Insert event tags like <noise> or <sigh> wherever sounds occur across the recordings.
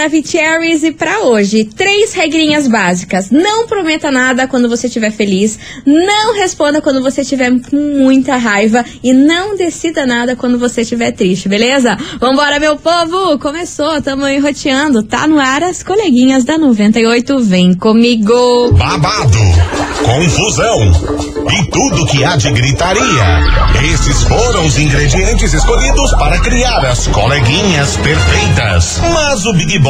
Maravicheries e para hoje, três regrinhas básicas. Não prometa nada quando você estiver feliz, não responda quando você estiver com muita raiva e não decida nada quando você estiver triste, beleza? Vambora, meu povo! Começou, tamo enroteando, tá no ar as coleguinhas da 98, vem comigo! Babado, confusão e tudo que há de gritaria. Esses foram os ingredientes escolhidos para criar as coleguinhas perfeitas. Mas o Big Boss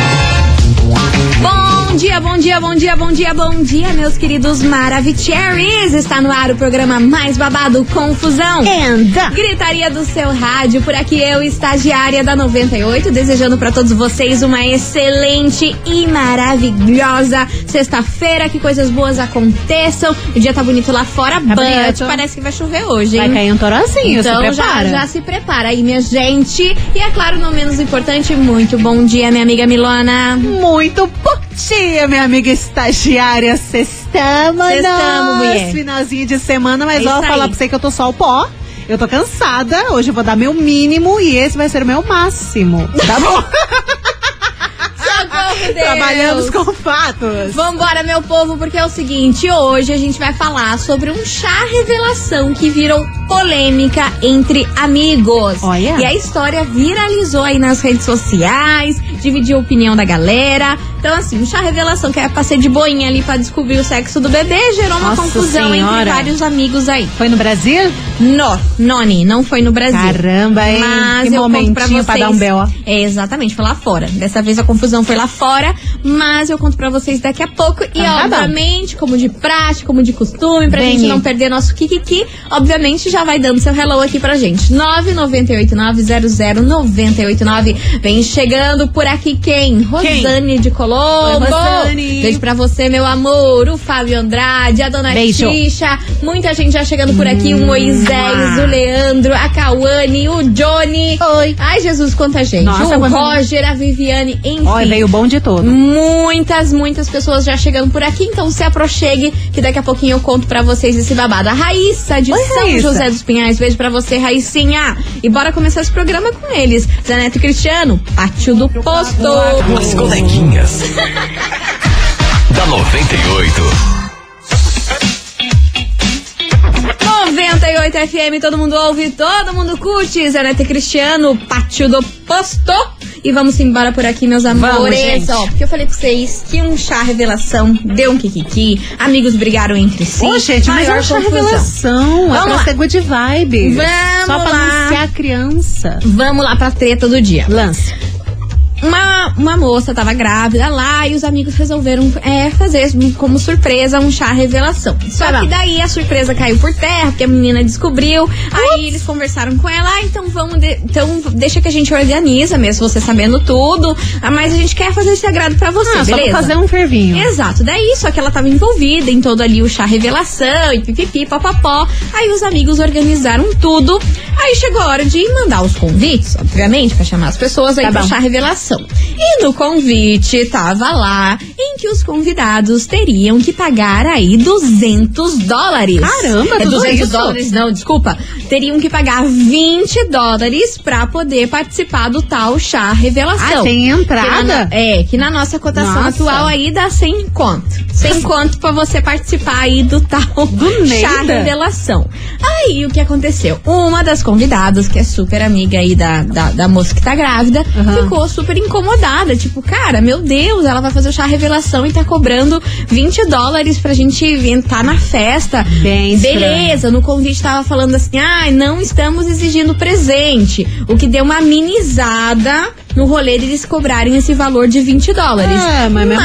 Bom dia, bom dia, bom dia, bom dia, bom dia, meus queridos Maravicheries! Está no ar o programa mais babado Confusão. Anda! Gritaria do seu rádio, por aqui eu, estagiária da 98, desejando para todos vocês uma excelente e maravilhosa sexta-feira, que coisas boas aconteçam. O dia tá bonito lá fora, Tá but parece que vai chover hoje, hein? Vai cair um torozinho, Então se já, prepara. já se prepara aí, minha gente. E é claro, não menos importante, muito bom dia, minha amiga Milona. Muito bom dia, minha amiga estagiária. Sextamos, Sextamos, mulher. Finalzinho de semana, mas É ó, falar pra você que eu tô só o pó. Eu tô cansada. Hoje eu vou dar meu mínimo e esse vai ser o meu máximo. Tá bom? <laughs> Deus. Trabalhamos com fatos. Vambora, meu povo, porque é o seguinte: hoje a gente vai falar sobre um chá revelação que virou polêmica entre amigos. Olha. E a história viralizou aí nas redes sociais, dividiu a opinião da galera. Então, assim, um chá revelação que é pra ser de boinha ali pra descobrir o sexo do bebê gerou uma Nossa confusão entre Senhora. vários amigos aí. Foi no Brasil? No, Noni, não foi no Brasil. Caramba, hein? Mas que eu conto pra momentinho vocês. pra dar um B.O. É, exatamente, foi lá fora. Dessa vez a confusão foi lá fora, mas eu conto pra vocês daqui a pouco. E tá bom. obviamente, como de praxe, como de costume, pra Bem gente não perder nosso kikiki, obviamente já vai dando seu hello aqui pra gente. 998900989. Vem chegando por aqui quem? Rosane de Colombo. Oi, Rosane. Beijo pra você, meu amor. O Fábio Andrade, a dona Beijo. Xixa. Muita gente já chegando por aqui. O Moisés, o Leandro, a Cauane, o Johnny. Oi. Ai, Jesus, quanta gente. Nossa, o Roger, a Viviane, enfim. Olha, veio bom de todo. Muitas, muitas pessoas já chegando por aqui, então se aproxegue, que daqui a pouquinho eu conto pra vocês esse babado. A Raíssa de Oi, São Raíssa. José dos Pinhais, beijo pra você, Raicinha. E bora começar esse programa com eles. Zaneto e Cristiano, Pátio do Posto. As coleguinhas. <laughs> da 98. 98 FM, todo mundo ouve, todo mundo curte. Zaneto e Cristiano, Pátio do Posto. E vamos embora por aqui, meus amores. gente. Ó, porque eu falei pra vocês que um chá revelação deu um kikiki, amigos brigaram entre si. Ô, gente, mas é uma chá confusão. revelação. Vamos é pra lá. ser good vibes. Vamos Só pra lá. anunciar a criança. Vamos lá pra treta do dia. Lance. Uma, uma moça tava grávida lá e os amigos resolveram é, fazer como surpresa um chá revelação. Só Tá que daí a surpresa caiu por terra, porque a menina descobriu. Aí eles conversaram com ela, ah, então vamos. de- então deixa que a gente organiza mesmo, você sabendo tudo. Ah, mas a gente quer fazer esse agrado pra você, Ah, só beleza? pra fazer um fervinho. Exato, daí só que ela tava envolvida em todo ali o chá revelação e pipipi, papapó. Aí os amigos organizaram tudo. Aí chegou a hora de mandar os convites, obviamente, pra chamar as pessoas aí Tá pro bom. chá revelação. E no convite tava lá em que os convidados teriam que pagar aí 200 dólares. Caramba, é tudo 200 isso? dólares, não, desculpa. Teriam que pagar 20 dólares pra poder participar do tal chá revelação. Ah, tem Que na- entrada? é, que na nossa cotação Nossa. atual aí dá 100 conto. 100 conto pra você participar aí do tal Do chá revelação. Aí o que aconteceu? Uma das convidadas, que é super amiga aí da, da, da moça que tá grávida, Aham. ficou super incomodada. Tipo, cara, meu Deus, ela vai fazer o chá revelação e tá cobrando 20 dólares pra gente entrar na festa. Bem estranho. Beleza, no convite tava falando assim, ah, não estamos exigindo presente. O que deu uma amenizada no rolê deles cobrarem esse valor de 20 dólares. É, mas mesmo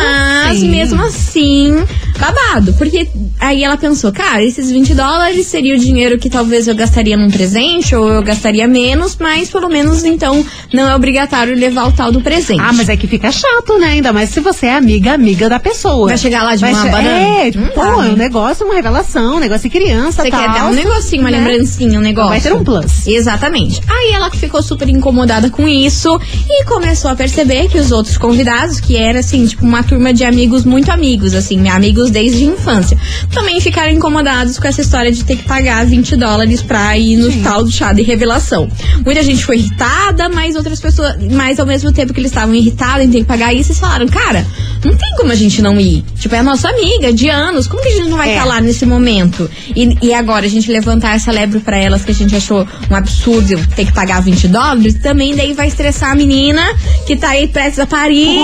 assim. mesmo assim, babado. Porque aí ela pensou, cara, esses 20 dólares seria o dinheiro que talvez eu gastaria num presente, ou eu gastaria menos, mas pelo menos então não é obrigatório levar o tal do presente. Ah, mas é que fica chato, né? Ainda mais se você é amiga, amiga da pessoa. Vai chegar lá de Vai uma che- banana? É, tipo, Não pô, é um né? negócio, uma revelação, um negócio de criança, Você tal. quer dar um negocinho, uma né? lembrancinha, um negócio. Vai ter um plus. Exatamente. Aí ela ficou super incomodada com isso e começou a perceber que os outros convidados, que era assim, tipo uma turma de amigos muito amigos, assim, amigos desde a infância, também ficaram incomodados com essa história de ter que pagar 20 dólares pra ir no tal do chá de revelação. Muita gente foi irritada, mas outras pessoas, mas ao mesmo tempo que eles estavam irritados em ter que pagar isso, eles falaram, cara, não tem como a gente não ir. Tipo, é a nossa amiga de anos, como que a gente não vai É. estar lá nesse momento? E, e agora a gente levantar essa lebre pra elas que a gente achou um absurdo ter que pagar 20 dólares, também daí vai estressar a menina que tá aí prestes a parir.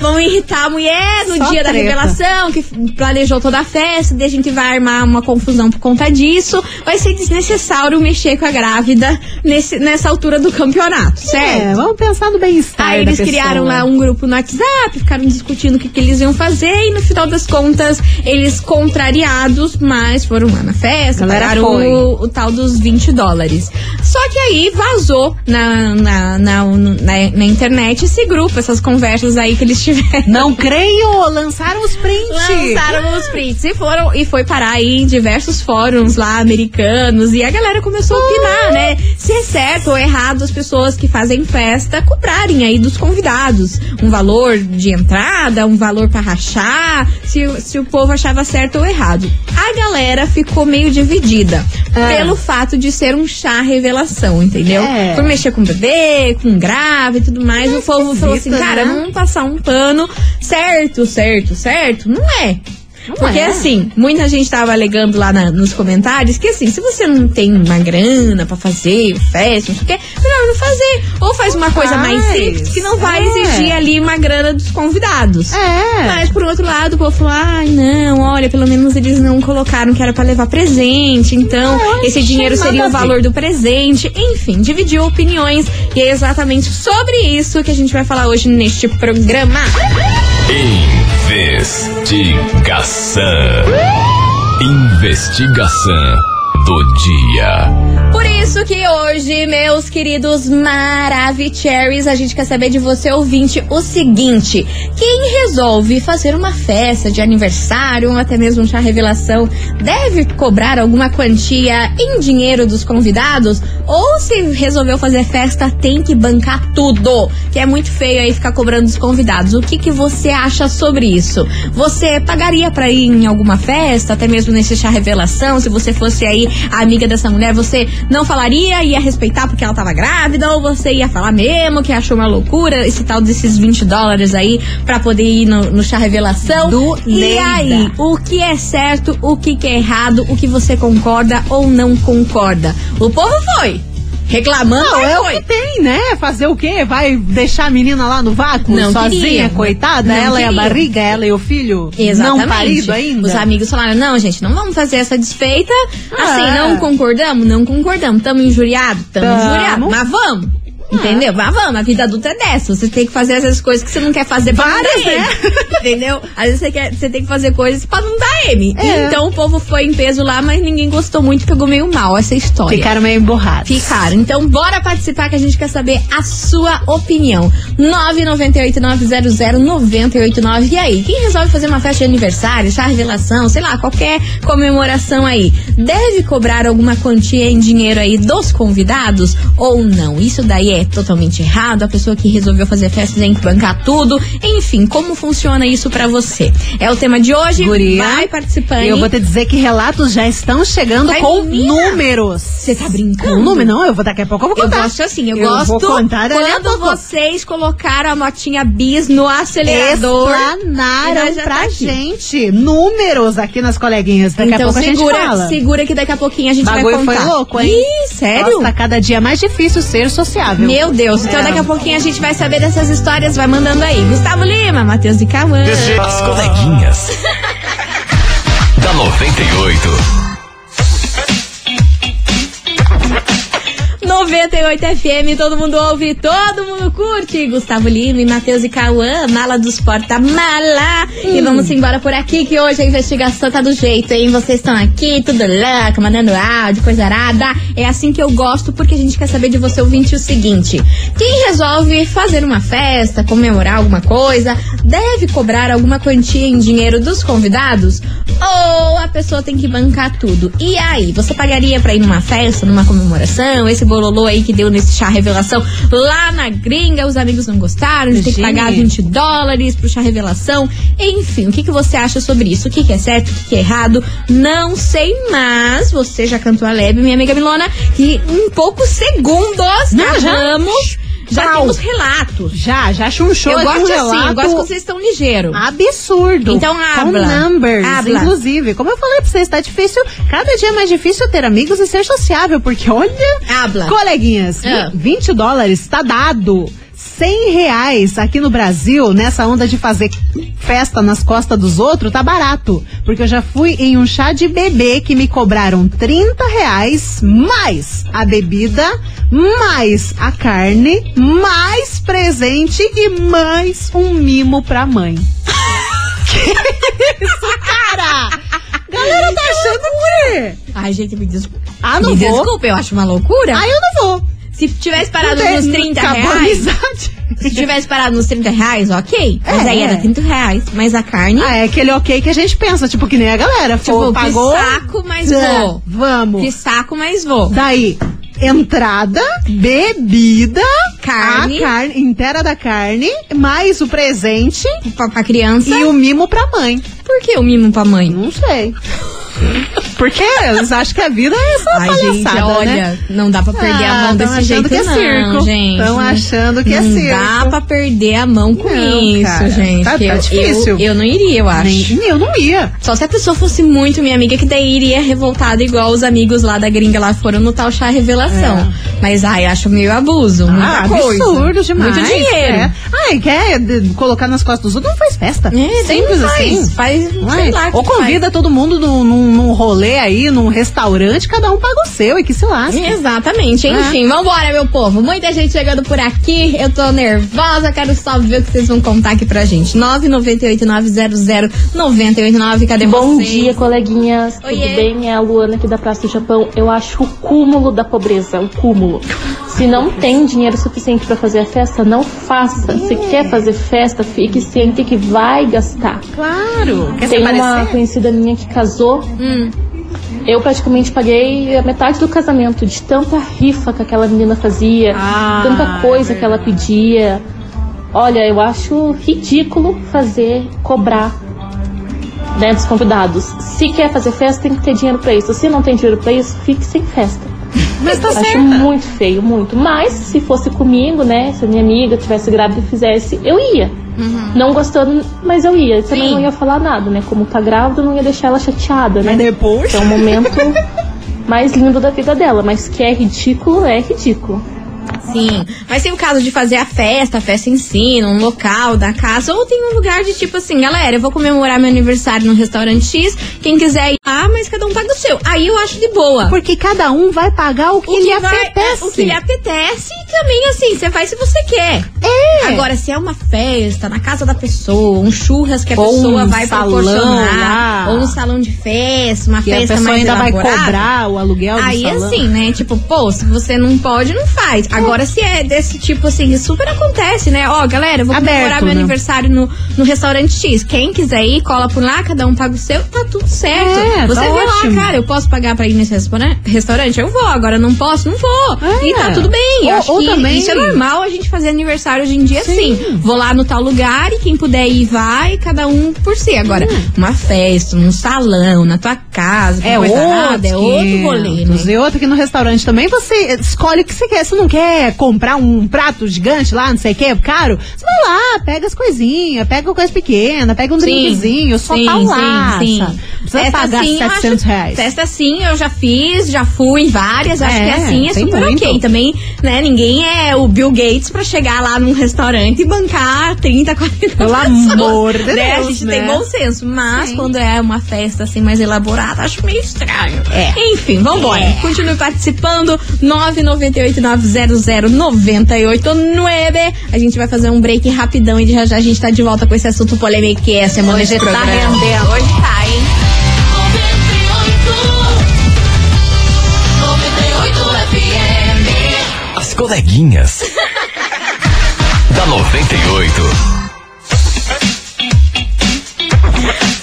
Vão irritar a mulher no Só dia da treta. revelação, que planejou toda a festa, daí a gente vai armar uma confusão por conta disso. Vai ser desnecessário mexer com a grávida nesse, nessa altura do campeonato, certo? É, vamos pensar no bem-estar Aí eles criaram lá um grupo no WhatsApp, ficaram discutindo o que, que eles iam fazer e no final das contas, eles contrariados, mas foram lá na festa, foi. o, o tal dos 20 dólares. Só que aí vazou na, na, na, na, na internet esse grupo, essas conversas aí que eles tiveram. Não creio! Lançaram os prints! Lançaram os prints e foram e foi parar aí em diversos fóruns lá americanos e a galera começou a opinar, né? Se é certo ou errado as pessoas que fazem festa cobrarem aí dos convidados um valor de entrada, um valor pra rachar, se, o- se o povo achava certo ou errado. A galera ficou meio dividida É. pelo fato de ser um chá revelação, entendeu? É. Por mexer com bebê, com grave e tudo mais, o povo falou assim, cara, né? vamos passar um pano certo, certo, certo. Não é. Porque é. assim, muita gente tava alegando lá na- nos comentários que assim, se você não tem uma grana pra fazer festa, não sei o quê, melhor não fazer. Ou faz uma coisa mais faz. simples que não vai É. exigir ali uma grana dos convidados. É. Mas por outro lado, o povo falou: ai, não, olha, pelo menos eles não colocaram que era pra levar presente, então Não, esse não dinheiro seria o valor do presente. Enfim, dividiu opiniões e é exatamente sobre isso que a gente vai falar hoje neste programa. Investigação. Investigação do dia. Por isso que hoje, meus queridos Maravicheries, a gente quer saber de você, ouvinte, o seguinte: quem resolve fazer uma festa de aniversário ou até mesmo chá revelação deve cobrar alguma quantia em dinheiro dos convidados? Ou se resolveu fazer festa, tem que bancar tudo? Que é muito feio aí ficar cobrando dos convidados. O que, que você acha sobre isso? Você pagaria pra ir em alguma festa, até mesmo nesse chá revelação? Se você fosse aí a amiga dessa mulher, você não falaria, ia respeitar porque ela tava grávida? Ou você ia falar mesmo que achou uma loucura esse tal desses 20 dólares aí pra poder ir no, no chá revelação? Do e aí, o que é certo, o que, que é errado, o que você concorda ou não concorda? O povo foi reclamando, Não, é o que tem, né? Fazer o quê? Vai deixar a menina lá no vácuo? Não sozinha, queria. coitada? Não ela e a queria. barriga, ela e o filho? Exatamente. Não parido ainda? Os amigos falaram: não, gente, não vamos fazer essa desfeita. Assim, É. não concordamos? Não concordamos. Tamo injuriado? Tamo Tamo. injuriado. Mas vamos. Entendeu? Mas vamos, a vida adulta é dessa. Você tem que fazer essas coisas que você não quer fazer pra Várias, não dar né? <laughs> Entendeu? Às vezes você, quer, você tem que fazer coisas pra não dar M. É. Então o povo foi em peso lá, mas ninguém gostou muito, pegou meio mal essa história. Ficaram meio emborrados. Ficaram. Então, bora participar que a gente quer saber a sua opinião. 998-900-989. E aí, quem resolve fazer uma festa de aniversário, chá revelação, sei lá, qualquer comemoração aí, deve cobrar alguma quantia em dinheiro aí dos convidados ou não? Isso daí é totalmente errado. A pessoa que resolveu fazer festa tem que bancar tudo. Enfim, como funciona isso pra você? É o tema de hoje. Guria, Vai participando. Eu vou te dizer que relatos já estão chegando Vai, com números. Você tá brincando? Com número? Não, eu vou daqui a pouco eu vou Eu contar. gosto assim, eu, Eu gosto quando vocês colocaram a motinha bis no acelerador. Explanaram pra tá gente números aqui nas coleguinhas. Daqui então a pouco a gente segura, fala. segura que daqui a pouquinho a gente Bagulho vai foi contar. louco, hein? Ih, sério? Nossa, tá cada dia mais difícil ser sociável. Meu Deus, então É. daqui a pouquinho a gente vai saber dessas histórias, vai mandando aí. Gustavo Lima, Matheus de Cauã. As coleguinhas. <laughs> da 98. 98 FM, todo mundo ouve, todo mundo curte. Gustavo Lima e Matheus e Cauã, mala dos porta-mala. E vamos embora por aqui, que hoje a investigação tá do jeito, hein? Vocês estão aqui, tudo louco, mandando áudio, coisa arada. É assim que eu gosto, porque a gente quer saber de você, ouvinte, o seguinte. Quem resolve fazer uma festa, comemorar alguma coisa, deve cobrar alguma quantia em dinheiro dos convidados? Ou a pessoa tem que bancar tudo? E aí, você pagaria pra ir numa festa, numa comemoração? Esse bololô aí que deu nesse chá revelação lá na gringa, os amigos não gostaram, a gente tem que pagar 20 dólares pro chá revelação. Enfim, o que, que você acha sobre isso? O que, que é certo, o que, que é errado? Não sei, mas você já cantou a leve, minha amiga Milona, que em poucos segundos Não, já- acabamos, já, Pau. temos relatos. Já, já chunchou Eu gosto um assim, eu relato gosto quando vocês estão ligeiros. Absurdo. Então, Com habla. numbers, Habla. inclusive. Como eu falei pra vocês, tá difícil. Cada dia é mais difícil ter amigos e ser sociável, porque olha. Habla. Coleguinhas, Ah. 20 dólares tá dado. 100 reais aqui no Brasil, nessa onda de fazer festa nas costas dos outros, tá barato. Porque eu já fui em um chá de bebê que me cobraram 30 reais, mais a bebida, mais a carne, mais presente e mais um mimo pra mãe. <laughs> que isso, cara? Galera tá achando o quê? Ai, gente, me desculpa. Ah, não me vou. desculpa, eu acho uma loucura. Ah, eu não vou. Se tivesse parado tem- nos 30 acabou a reais. Se tivesse parado nos 30 reais, ok. Mas É. aí era 30 reais. Mas a carne. Ah, é aquele ok que a gente pensa, tipo, que nem a galera. tipo, Pô, pagou. que saco, mas É, vou. Vamos. Que saco, mas vou. Daí, entrada, bebida, Carne. a carne inteira da carne, mais o presente Pra, pra criança. e o mimo pra mãe. Por que o mimo pra mãe? Não sei. Porque eles acham que a vida é essa Ai, gente, palhaçada, olha, né? não dá pra perder a Ah, mão tão desse jeito, que é não, circo. gente. Tão achando que é não circo. dá pra perder a mão com Não, isso, cara. gente. Tá- tá eu, difícil. Eu, eu não iria, eu acho. Nem, eu não ia. Só se a pessoa fosse muito minha amiga, que daí iria revoltada, igual os amigos lá da gringa lá foram no tal chá revelação. Mas, ai, acho meio abuso. Muita ah, coisa. absurdo demais. Muito dinheiro. É. Ai, quer colocar nas costas dos outros, não faz festa. É, Simples não faz, assim. Faz, Não sei é? lá. Ou convida todo mundo num, num, rolê aí, num restaurante, cada um paga o seu e que se lasque. Exatamente. Enfim, vambora, meu povo. Muita gente chegando por aqui. Eu tô nervosa. Quero só ver o que vocês vão contar aqui pra gente. 998900989. Cadê Bom vocês? dia, coleguinhas. Oiê. Tudo bem? É a Luana aqui da Praça do Japão. Eu acho o cúmulo da pobreza, o cúmulo. Se não tem dinheiro suficiente pra fazer a festa, não faça. Se quer fazer festa, fique ciente que vai gastar. Claro. Quer Tem uma conhecida minha que casou. Hum. Eu praticamente paguei a metade do casamento, de tanta rifa que aquela menina fazia, Ah, tanta coisa que ela pedia. Olha, eu acho ridículo fazer, cobrar né, dos convidados. Se quer fazer festa, tem que ter dinheiro pra isso. Se não tem dinheiro pra isso, fique sem festa. Mas tá Acho certo. muito feio, muito. Mas se fosse comigo, né? Se a minha amiga tivesse grávida e fizesse, eu ia. Não gostando, mas eu ia. Também Sim. não ia falar nada, né? Como tá grávida, eu não ia deixar ela chateada, né? Mas depois. É um momento <laughs> mais lindo da vida dela. Mas que é ridículo, é ridículo. Sim, mas tem o caso de fazer a festa, a festa em si, num local da casa, ou tem um lugar de tipo assim, galera, eu vou comemorar meu aniversário no restaurante X, quem quiser ir lá, mas cada um paga o seu. Aí eu acho de boa. Porque cada um vai pagar o que, o que lhe vai- apetece. é, o que lhe apetece também assim, você faz se você quer. É. Agora, se é uma festa na casa da pessoa, um churras que a Ou pessoa um vai proporcionar, lá. ou um salão de festa, uma Que a festa pessoa mais ainda vai cobrar o aluguel Aí salão. assim, né? Tipo, pô, se você não pode, não faz. Agora, se é desse tipo assim, super acontece, né? Ó, galera, eu vou Aberto, comemorar meu né? aniversário no, no restaurante X. Quem quiser ir, cola por lá, cada um paga o seu, tá tudo certo. É, você tá vê ótimo. lá, cara, eu posso pagar pra ir nesse restaurante? restaurante? Eu vou, agora não posso, não vou. É. E tá tudo bem. Eu Ou- acho ou que também- isso é normal a gente fazer aniversário hoje em dia Sim. assim. Vou lá no tal lugar e quem puder ir, vai, cada um por si. Agora, uma festa, num salão, na tua casa, É outro, nada, é outro rolê, né? E outro que no restaurante também você escolhe o que você quer. Se não quer comprar um prato gigante lá, não sei o que, caro, você vai lá, pega as coisinhas, pega uma coisa pequena, pega um Sim, drinkzinho, só sim, tá lá. sim, sim. Precisa Festa pagar assim, eu 700 acho- reais. Festa sim, eu já fiz, já fui em várias. Acho É, que assim é super ok. Também, né, ninguém é o Bill Gates pra chegar lá num restaurante e bancar 30, 40 Pelo pessoas. amor de né? A Deus, gente né? tem bom senso. Mas Sim. quando é uma festa assim mais elaborada, acho meio estranho. É. Enfim, vambora. Continue participando. 998900989. A gente vai fazer um break rapidão e já já a gente tá de volta com esse assunto polêmico que é a semana Hoje de tá programa. rendendo. Hoje tá, hein? Coleguinhas. da 98.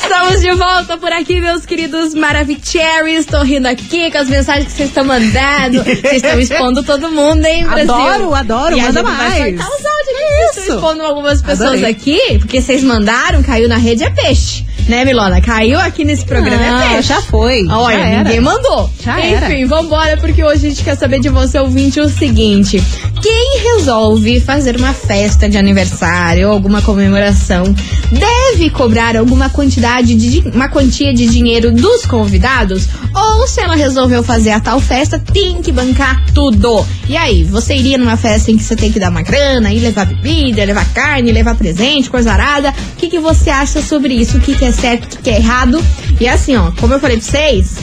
Estamos de volta por aqui, meus queridos Maravicheries. Tô rindo aqui com as mensagens que vocês estão mandando. Vocês estão expondo todo mundo, hein, Brasil? Adoro, adoro, e a manda vai mais. soltar os áudios aqui. Vocês estão expondo algumas pessoas Adorei. aqui, porque vocês mandaram, caiu na rede é peixe. Né, Milona? Caiu aqui nesse programa Ah, é já foi. Olha, já ninguém mandou. Já Enfim, era. vambora, porque hoje a gente quer saber de você, ouvinte, o seguinte. Quem resolve fazer uma festa de aniversário ou alguma comemoração deve cobrar alguma quantidade de uma quantia de dinheiro dos convidados? Ou se ela resolveu fazer a tal festa, tem que bancar tudo? E aí, você iria numa festa em que você tem que dar uma grana, ir levar bebida, levar carne, levar presente, coisa arada? O que, que você acha sobre isso? O que, que é certo, o que, que é errado? E assim, ó, como eu falei pra vocês,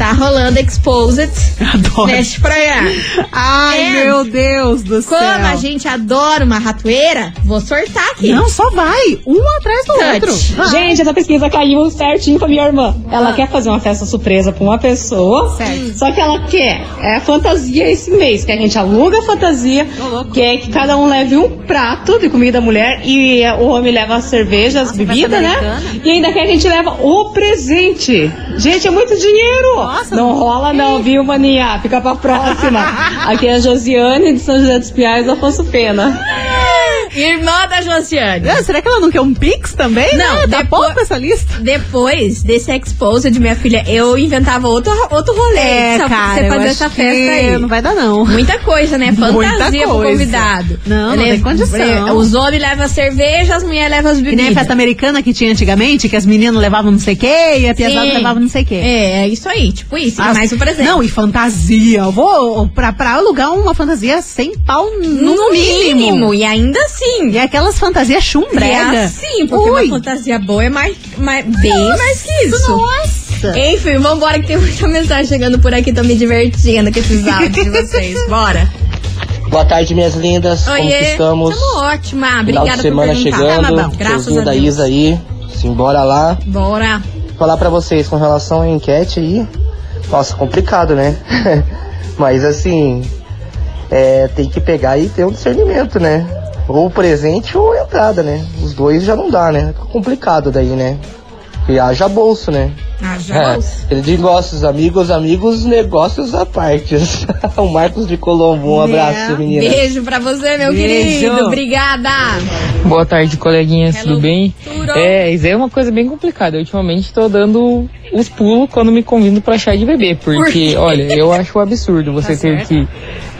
tá rolando Exposed Adoro. neste programa. Ai, É. meu Deus do Como céu. a gente adora uma ratoeira, vou sortar aqui. Não, só vai. Um atrás do Touch. outro. Vai. Gente, essa pesquisa caiu certinho pra minha irmã. Ela quer fazer uma festa surpresa pra uma pessoa. Certo. Só que ela quer é a fantasia esse mês, que a gente aluga a fantasia, quer que cada um leve um prato de comida da mulher e é, o homem leva as cervejas, as bebidas, né? americana. E ainda quer que a gente leva o presente. Gente, é muito dinheiro. Nossa. Não rola não, viu, maninha? Fica pra próxima. <laughs> Aqui é a Josiane de São José dos Piais, Afonso Pena. Irmã da Josiane. Ah, será que ela não quer um Pix também? Não, né? Depois- pouco essa lista. Depois desse Exposed, minha filha, eu inventava outro, outro rolê É, só pra você fazer essa festa aí. Não vai dar, não. Muita coisa, né? Fantasia pro coisa. convidado. Não, não tem condição. Os homens levam a cerveja, as mulheres levam as Que bebidas. nem a festa americana que tinha antigamente, que as meninas levavam não sei o quê e a piazada levava não sei o quê. É, é isso aí, tipo isso, As- mais o presente. Não, e fantasia. Eu vou pra, pra alugar uma fantasia sem pau no, no mínimo. mínimo. E ainda assim. E aquelas fantasias E chumbrega. é assim, porque Ui. uma fantasia boa é mais, mais- bem mais que isso. Nossa. Enfim, vambora que tem muita mensagem chegando por aqui, tô me divertindo com esses <laughs> áudios de vocês. Bora. Boa tarde, minhas lindas. Como que Oiê, estamos? Tamo ótima. Final Obrigada de semana por perguntar. chegando. Tá? Graças a da Deus. Isa aí. Simbora lá. Bora. Falar pra vocês com relação à enquete aí. Nossa, complicado, né? <laughs> Mas assim, é, tem que pegar e ter um discernimento, né? Ou presente ou entrada, né? Os dois já não dá, né? Fica complicado daí, né? E haja bolso, né? Ah, já. É, ele de negócios, amigos, amigos, negócios à parte. <laughs> o Marcos de Colombo, um abraço, menina. Beijo pra você, meu Beijo. querido. Obrigada. Boa tarde, coleguinhas, Hello, tudo bem? tudo. É, isso é uma coisa bem complicada. Eu, ultimamente tô dando os pulos quando me convido pra chá de bebê, Por porque, quê? olha, eu acho um absurdo você Tá ter certo. que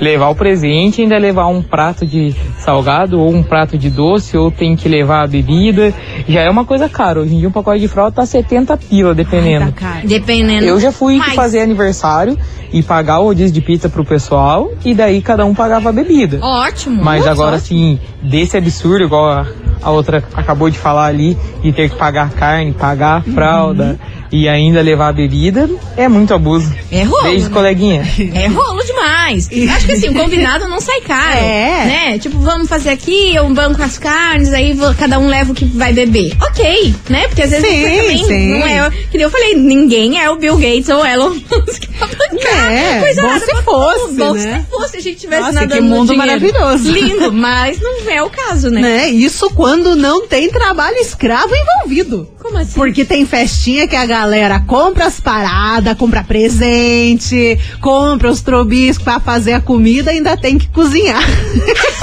levar o presente, ainda levar um prato de salgado ou um prato de doce, ou tem que levar a bebida. Já é uma coisa cara. Hoje em dia um pacote de fralda tá 70 pila, dependendo. Tá caro. Dependendo. Eu já fui Mas- fazer aniversário e pagar o rodízio de pizza pro pessoal, e daí cada um pagava a bebida. Ótimo. Mas agora, assim, desse absurdo, igual a, a outra acabou de falar ali, de ter que pagar carne, pagar a fralda e ainda levar a bebida, é muito abuso. É rolo. Beijo, né? coleguinha. É rolo demais. Acho que assim, o combinado não sai caro. É. Né? Tipo, vamos fazer aqui, eu banco as carnes, aí vo- cada um leva o que vai beber. Ok, né? Porque às vezes Sim, você também sim. não é. Que nem eu falei, ninguém é o Bill Gates ou o Elon Musk pra bancar. É, coisa bom nada se fosse. Bom né? se fosse a gente tivesse Nossa, nada que mundo maravilhoso. Lindo, mas não é o caso, né? Né? Isso quando não tem trabalho escravo envolvido. Como assim? Porque tem festinha que a galera compra as paradas, compra presente, compra os trobiscos pra fazer a comida ainda tem que cozinhar. <laughs>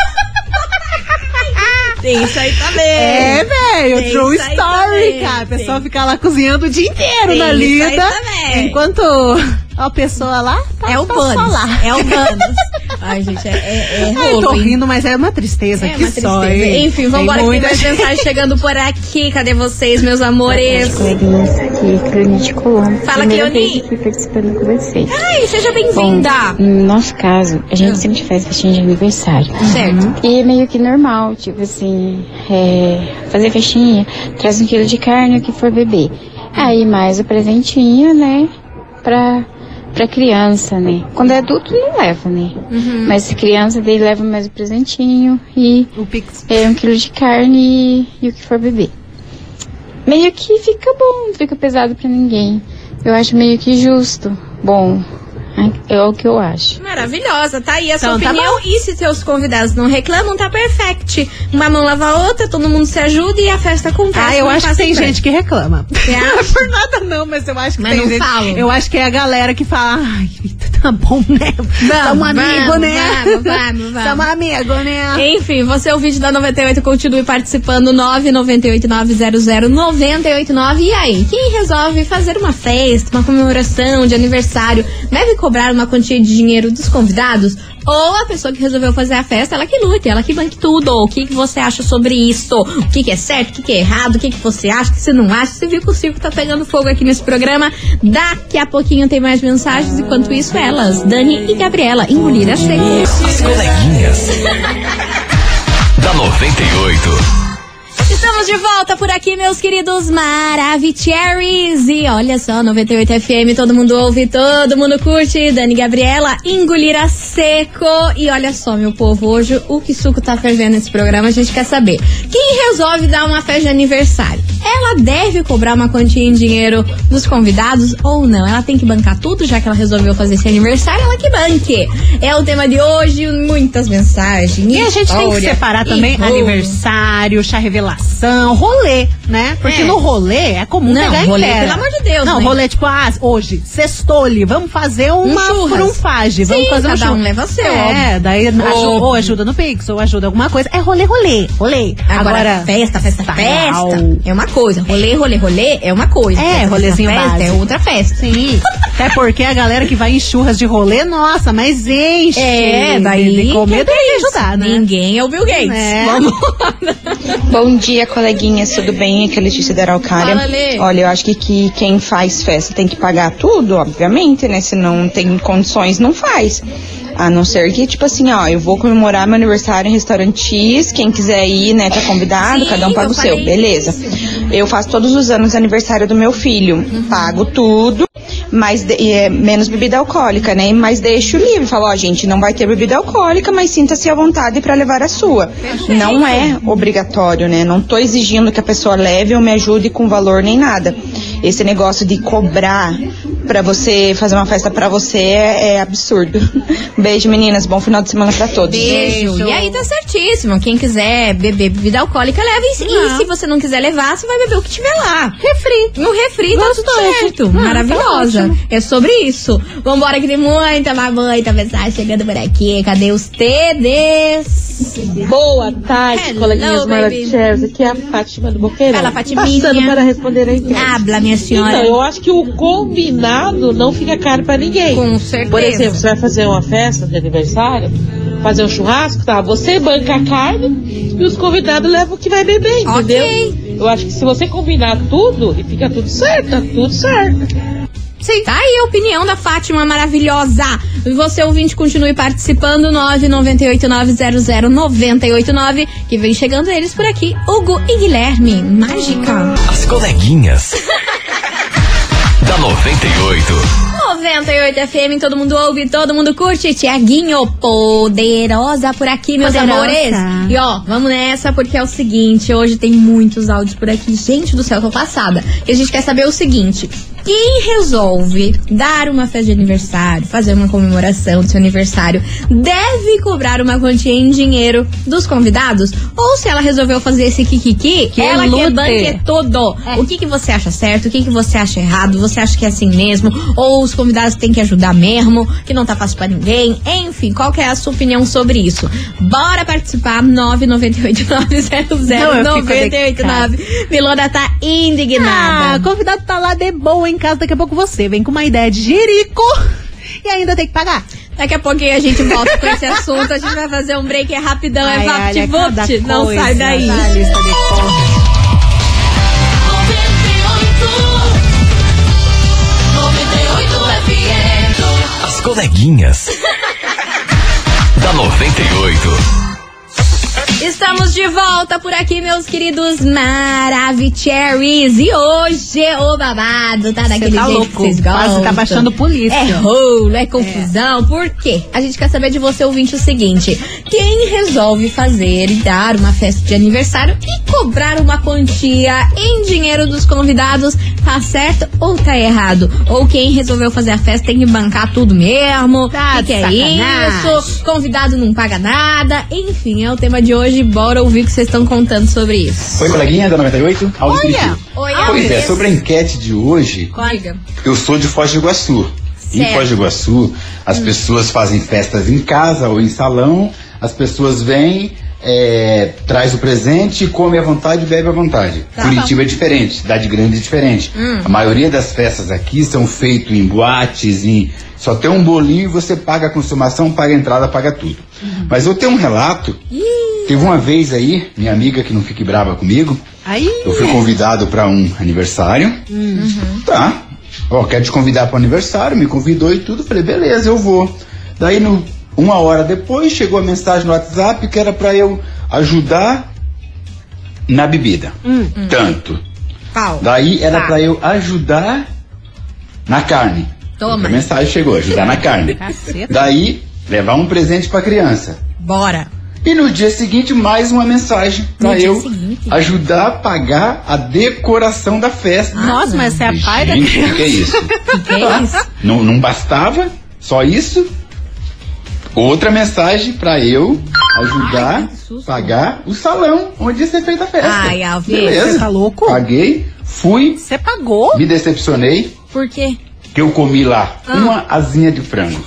Tem isso aí também. É, velho, true story, cara. A pessoa tem. fica lá cozinhando o dia inteiro Tem na isso aí lida. também. Enquanto a pessoa lá tá, É o tá só Banos. lá. É o Banos. <laughs> Ai, gente, é, é, é Ai, rolo, tô hein? rindo, mas é uma tristeza. É que uma só, tristeza. hein? Enfim, vambora que tem mais gente- mensagem chegando por aqui. Cadê vocês, meus amores? coleguinhas aqui. Fala, vez aqui participando com vocês. Ai, seja bem-vinda. no nosso caso, a gente sempre faz festinha de aniversário. Certo. E é meio que normal, tipo assim, é, fazer festinha, traz um quilo de carne, o que for beber. Aí mais o presentinho, né, pra, pra criança, né. Quando é adulto não leva, né. Mas criança daí leva mais o presentinho e O Pix. é um quilo de carne e, e o que for beber. Meio que fica bom, não fica pesado pra ninguém. Eu acho meio que justo. Bom, é o que eu acho. Maravilhosa, tá aí a sua Então, tá opinião. e se seus convidados não reclamam, tá perfect. Uma mão lava a outra, todo mundo se ajuda e a festa acontece. Ah, eu acho que tem gente que reclama. <laughs> Não é por nada não, mas eu acho que Mas tem não gente. falam. Eu acho que é a galera que fala, ai, tá bom, né? Tamo amigo, vamos, né? vamos, vamos, vamos. <laughs> Tamo amigo, né? Enfim, você é o vídeo da 98, continue participando 998900989. E aí, quem resolve fazer uma festa, uma comemoração de aniversário, deve cobrar uma quantia de dinheiro dos convidados? Ou a pessoa que resolveu fazer a festa, ela que lute, ela que banque tudo. O que, que você acha sobre isso? O que, que é certo, o que, que é errado? O que, que você acha, o que você não acha? Você viu que o circo tá pegando fogo aqui nesse programa. Daqui a pouquinho tem mais mensagens. Enquanto isso, elas, Dani e Gabriela, engolir a seco. As coleguinhas. <laughs> da 98. Estamos de volta por aqui, meus queridos Maravicheries. E olha só, 98 FM, todo mundo ouve, todo mundo curte. Dani Gabriela, engolir a seco. E olha só, meu povo, hoje o que suco tá fervendo nesse programa, a gente quer saber. Quem resolve dar uma festa de aniversário? Ela deve cobrar uma quantia em dinheiro dos convidados ou não? Ela tem que bancar tudo, já que ela resolveu fazer esse aniversário, ela que banque. É o tema de hoje, muitas mensagens. E a gente tem que história, separar também aniversário, chá rolê, né? Porque É. no rolê é comum Não, pegar rolê, em pé. pelo amor de Deus, Não, né? rolê tipo, ah, hoje, sextole, vamos fazer uma churras. frunfagem, vamos Sim, fazer um cada um leva o seu, É, daí aju- Óbvio. ou ajuda no Pix, ou ajuda alguma coisa. É rolê, rolê, rolê. Agora, festa, festa, tal. festa é uma coisa. Rolê, rolê, rolê é uma coisa. É, Festa, rolezinho festa, festa é outra festa. Sim. Até porque a galera que vai em churras de rolê, nossa, mas enche. É, daí. De, de comer é ajudar, né? Ninguém é o Bill Gates. É. Vamos Bom dia, coleguinhas, tudo bem? Aqui é a Letícia da Araucária. Fala. Olha, eu acho que, que quem faz festa tem que pagar tudo, obviamente, né? Se não tem condições, não faz. A não ser que, tipo assim, ó, eu vou comemorar meu aniversário em restaurante X, quem quiser ir, né, tá convidado, Sim, cada um paga o seu, beleza. Eu faço todos os anos aniversário do meu filho, Uhum. pago tudo, mas de- e é menos bebida alcoólica, né? Mas deixo livre, falo, ó, gente, não vai ter bebida alcoólica, mas sinta-se à vontade para levar a sua. Não é obrigatório, né? Não tô exigindo que a pessoa leve ou me ajude com valor nem nada. Esse negócio de cobrar pra você fazer uma festa pra você é, é absurdo. <laughs> Beijo, meninas. Bom final de semana pra todos. Beijo. E aí tá certíssimo. Quem quiser beber bebida alcoólica, leva. E, se- e se você não quiser levar, você vai beber o que tiver lá. Refri. No refri tá tudo certo. Ah, Maravilhosa. tá é sobre isso. Vambora que tem muita, muita mensagem chegando por aqui. Cadê os TDs? Boa tarde, Hello, coleguinhas baby. maravilhosas. Aqui é a Fátima do Boqueirão. Fala, Fatiminha. Passando para responder a enquete. Habla, minha senhora. Então, eu acho que o combinado não fica caro pra ninguém. Com certeza. Por exemplo, você vai fazer uma festa de aniversário, fazer um churrasco, tá? Você banca a carne e os convidados levam o que vai beber, entendeu? Eu acho que se você combinar tudo, e fica tudo certo, tá tudo certo. Sim. Tá aí a opinião da Fátima maravilhosa. Você ouvinte continue participando 998900989 que vem chegando eles por aqui, Hugo e Guilherme. Mágica. As coleguinhas. <laughs> da 98. 98 FM, todo mundo ouve, todo mundo curte. Tiaguinho, poderosa por aqui, meus Poderosa. amores. E ó, vamos nessa porque é o seguinte, hoje tem muitos áudios por aqui. Gente do céu, tô passada. E a gente quer saber o seguinte: quem resolve dar uma festa de aniversário, fazer uma comemoração do seu aniversário, deve cobrar uma quantia em dinheiro dos convidados? Ou se ela resolveu fazer esse kikiki, Que ela lute. quer banque tudo. O que, que você acha certo? O que, que você acha errado? Você acha que é assim mesmo? Ou os convidados têm que ajudar mesmo? Que não tá fácil pra ninguém? Enfim, qual que é a sua opinião sobre isso? Bora participar! 998900989. Milona tá Ah, indignada. convidado tá lá de boa em casa, daqui a pouco você vem com uma ideia de jerico e ainda tem que pagar. Daqui a pouquinho a gente volta com esse assunto. A gente vai fazer um break é rapidão, é Ai, olha, vapt cada Não coisa, sai daí. lista de compras. As coleguinhas. <laughs> da 98. Estamos de volta por aqui, meus queridos Maravicheries. E hoje o babado tá daquele tá jeito louco, que vocês quase gostam. tá baixando polícia. É rolo, é confusão. Por quê? A gente quer saber de você, ouvinte, o seguinte. Quem resolve fazer e dar uma festa de aniversário e cobrar uma quantia em dinheiro dos convidados, tá certo ou tá errado? Ou quem resolveu fazer a festa tem que bancar tudo mesmo? Tá que, que é isso? Convidado não paga nada. Enfim, é o tema de hoje. Bora ouvir o que vocês estão contando sobre isso. Oi, coleguinha da 98? Aldo Cristiano. Oi, Pois é, Alves. sobre a enquete de hoje, Diga. eu sou de Foz do Iguaçu. Em Certo. Foz do Iguaçu, as pessoas fazem festas em casa ou em salão, as pessoas vêm, é, traz o presente, come à vontade e bebe à vontade. Tá Curitiba é diferente, cidade grande é diferente. Hum. A maioria das festas aqui são feitas em boates, em só tem um bolinho e você paga a consumação, paga a entrada, paga tudo. Mas eu tenho um relato. Teve uma vez aí, minha amiga que não fique brava comigo, Aí. eu fui convidado para um aniversário. Tá. Ó, quero te convidar para aniversário, me convidou e tudo. Falei, beleza, eu vou. Daí, no, uma hora depois, chegou a mensagem no WhatsApp que era para eu ajudar na bebida. Tanto. Pau. Daí era Tá. para eu ajudar na carne. Toma. A mensagem chegou, ajudar na carne. Caceta. Daí, levar um presente para criança. Bora. E no dia seguinte, mais uma mensagem No para eu seguinte? ajudar a pagar a decoração da festa. Nossa, mas você é pai da Gente, o que, que é criança. isso? <laughs> Que que é isso? não, não bastava, só isso. Outra mensagem para eu ajudar a pagar o salão onde ia ser feita a festa. Ai, Alves, Beleza. você tá louco? Paguei, fui, Você pagou? me decepcionei, Por quê? que eu comi lá Ah. uma asinha de frango.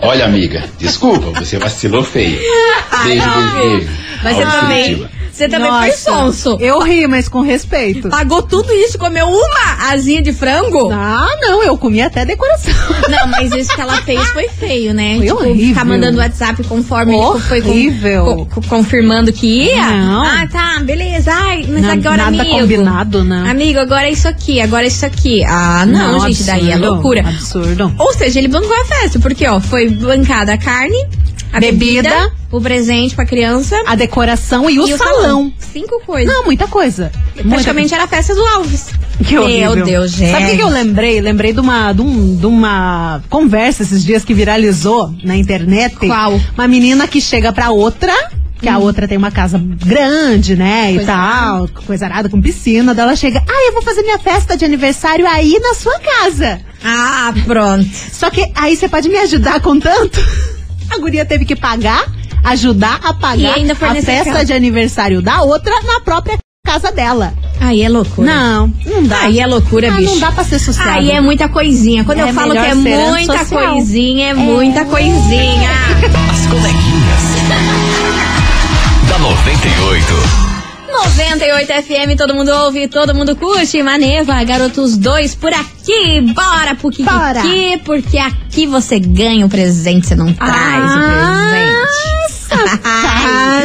Olha, amiga, desculpa, você vacilou feio. <laughs> Beijo, beijo, beijo. Mas também, Curitiba. Você também foi sonso. Eu ri, mas com respeito. Pagou tudo isso, comeu uma asinha de frango? Ah, não, eu comi até decoração. <laughs> Não, mas isso que ela fez foi feio, né? Foi tipo, horrível. ficar mandando WhatsApp conforme ele foi com- Horrível. co- co- confirmando que ia. Não. Ah, tá, beleza. Ai, mas Na- agora, nada amigo. combinado, né? Amigo, agora é isso aqui, agora é isso aqui. Ah, não, gente, daí é absurdo, loucura. Absurdo. Ou seja, ele bancou a festa, porque, ó, foi bancada a carne, a bebida, Bebida. o presente pra criança A decoração e o, e salão. Cinco coisas. Não, muita coisa. Muita Praticamente era a festa do Alves. Que Meu horrível. Deus, gente. Sabe o que, eu lembrei? Lembrei de uma, de, um- de uma conversa esses dias que viralizou na internet. Qual? Uma menina que chega pra outra. Que a outra tem uma casa grande, né? E Coisa tal, coisa arada, com piscina. Daí ela chega, ah, eu vou fazer minha festa de aniversário aí na sua casa. Ah, pronto. Só que aí você pode me ajudar com tanto? A guria teve que pagar, ajudar a E pagar a nesse festa de aniversário da outra na própria casa dela. Aí é loucura. Não, não dá. Aí é loucura, Ah, bicho. Não dá pra ser sossego. Aí é muita coisinha. Quando É eu falo que é muita coisinha, é muita coisinha. As coleguinhas. <laughs> da 98. 98 FM, todo mundo ouve, todo mundo curte. Maneva, garotos dois por aqui. Bora pro Kiki, Bora. porque aqui você ganha o presente, você não traz o presente.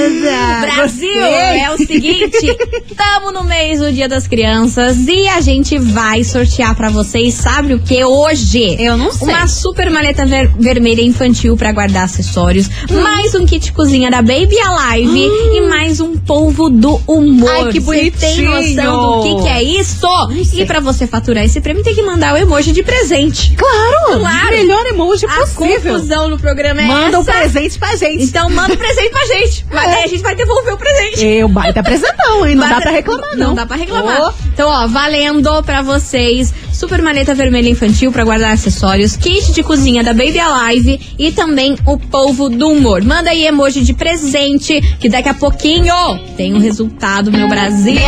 Brasil, Gostei. é o seguinte, <laughs> estamos no mês do Dia das Crianças e a gente vai sortear pra vocês, sabe o que hoje? Eu não sei. Uma super maleta ver- vermelha infantil pra guardar acessórios, mais um kit cozinha da Baby Alive e mais um polvo do humor. Ai, que Você tem bonitinho. noção do que, que é isso? E pra você faturar esse prêmio tem que mandar o emoji de presente. Claro, Claro. melhor emoji A possível. confusão no programa é Manda o essa. presente pra gente. Então manda o presente pra gente. <laughs> Mas É. daí a gente vai devolver o presente. Eu baita <laughs> presentão, hein? Não Bata- dá pra reclamar, não. Não dá pra reclamar. Ô. Então, ó, valendo pra vocês. Super maleta vermelha infantil pra guardar acessórios, kit de cozinha da Baby Alive e também o polvo do humor. Manda aí emoji de presente, que daqui a pouquinho tem o resultado, meu Brasil.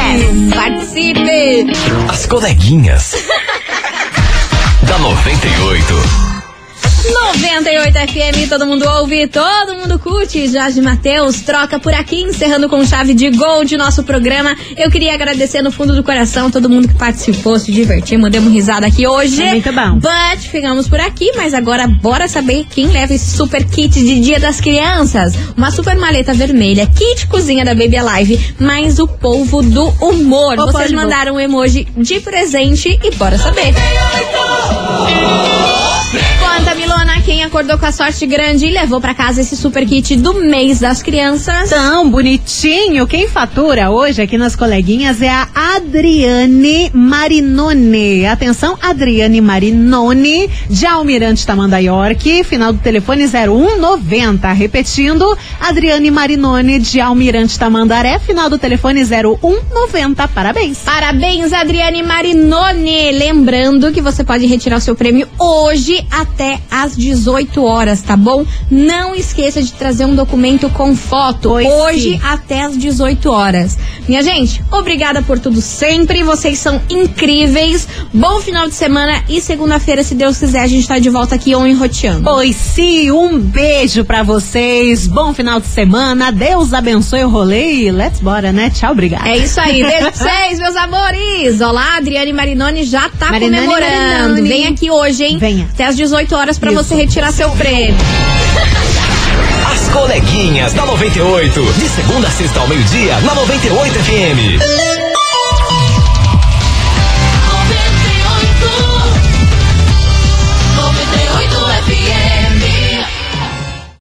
Participe! As coleguinhas. <laughs> da 98. 98 FM, todo mundo ouve, todo mundo curte. Jorge Matheus troca por aqui, encerrando com chave de gol de nosso programa. Eu queria agradecer no fundo do coração todo mundo que participou, se divertimos, demos risada aqui hoje. É muito bom. But ficamos por aqui, mas agora bora saber quem leva esse super kit de Dia das Crianças. Uma super maleta vermelha, kit cozinha da Baby Alive, mais o polvo do humor. O Vocês polvo. mandaram um emoji de presente e bora saber. Conta, Milona, quem acordou com a sorte grande e levou pra casa esse super kit do mês das crianças? Tão bonitinho. Quem fatura hoje aqui nas coleguinhas é a Adriane Marinone. Atenção, Adriane Marinone, de Almirante Tamanda York, final do telefone 0190. Repetindo, Adriane Marinone, de Almirante Tamandaré, final do telefone 0190. Parabéns. Parabéns, Adriane Marinone. Lembrando que você pode retirar o seu prêmio hoje até às 18 horas, tá bom? Não esqueça de trazer um documento com foto Pois hoje sim. até às 18 horas. Minha gente, obrigada por tudo sempre. Vocês são incríveis. Bom final de semana e segunda-feira, se Deus quiser, a gente tá de volta aqui on enroteando. Pois sim, um beijo pra vocês. Bom final de semana. Deus abençoe o rolê e let's bora, né? Tchau, obrigada. É isso aí, beijo pra <laughs> vocês, meus amores. Olá, Adriane Marinoni já tá comemorando. Marinoni. Vem aqui hoje, hein? Venha. Até às 18 horas Isso. você retirar seu prêmio. As coleguinhas da 98. De segunda a sexta ao meio-dia, na 98 FM.